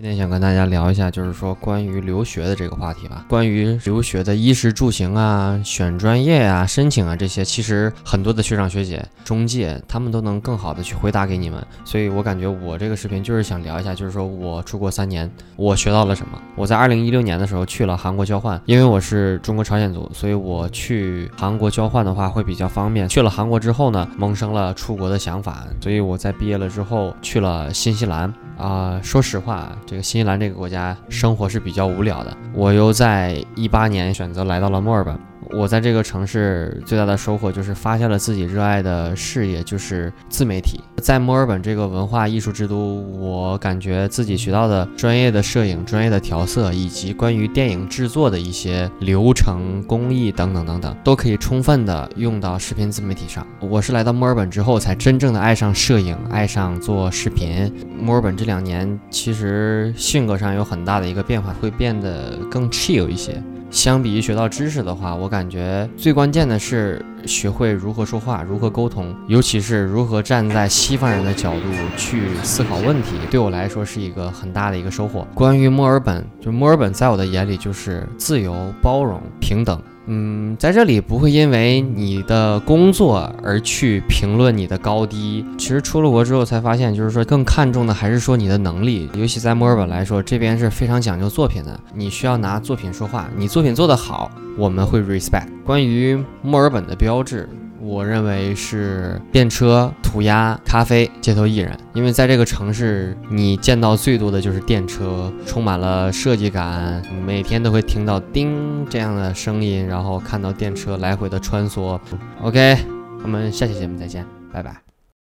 今天想跟大家聊一下，就是说关于留学的这个话题吧。关于留学的衣食住行啊、选专业啊、申请啊这些，其实很多的学长学姐、中介他们都能更好的去回答给你们。所以我感觉我这个视频就是想聊一下，就是说我出国三年，我学到了什么。我在二零一六年的时候去了韩国交换，因为我是中国朝鲜族，所以我去韩国交换的话会比较方便。去了韩国之后呢，萌生了出国的想法，所以我在毕业了之后去了新西兰。啊，说实话，这个新西兰这个国家生活是比较无聊的。我又在一八年选择来到了墨尔本。我在这个城市最大的收获就是发现了自己热爱的事业，就是自媒体。在墨尔本这个文化艺术之都，我感觉自己学到的专业的摄影、专业的调色，以及关于电影制作的一些流程、工艺等等等等，都可以充分的用到视频自媒体上。我是来到墨尔本之后，才真正的爱上摄影，爱上做视频。墨尔本这两年其实性格上有很大的一个变化，会变得更 chill 一些。相比于学到知识的话，我感觉最关键的是学会如何说话、如何沟通，尤其是如何站在西方人的角度去思考问题，对我来说是一个很大的一个收获。关于墨尔本，就墨尔本在我的眼里就是自由、包容、平等。嗯，在这里不会因为你的工作而去评论你的高低。其实出了国之后才发现，就是说更看重的还是说你的能力。尤其在墨尔本来说，这边是非常讲究作品的，你需要拿作品说话。你作品做得好，我们会 respect。关于墨尔本的标志。我认为是电车、涂鸦、咖啡、街头艺人，因为在这个城市，你见到最多的就是电车，充满了设计感，每天都会听到叮这样的声音，然后看到电车来回的穿梭。OK，我们下期节目再见，拜拜。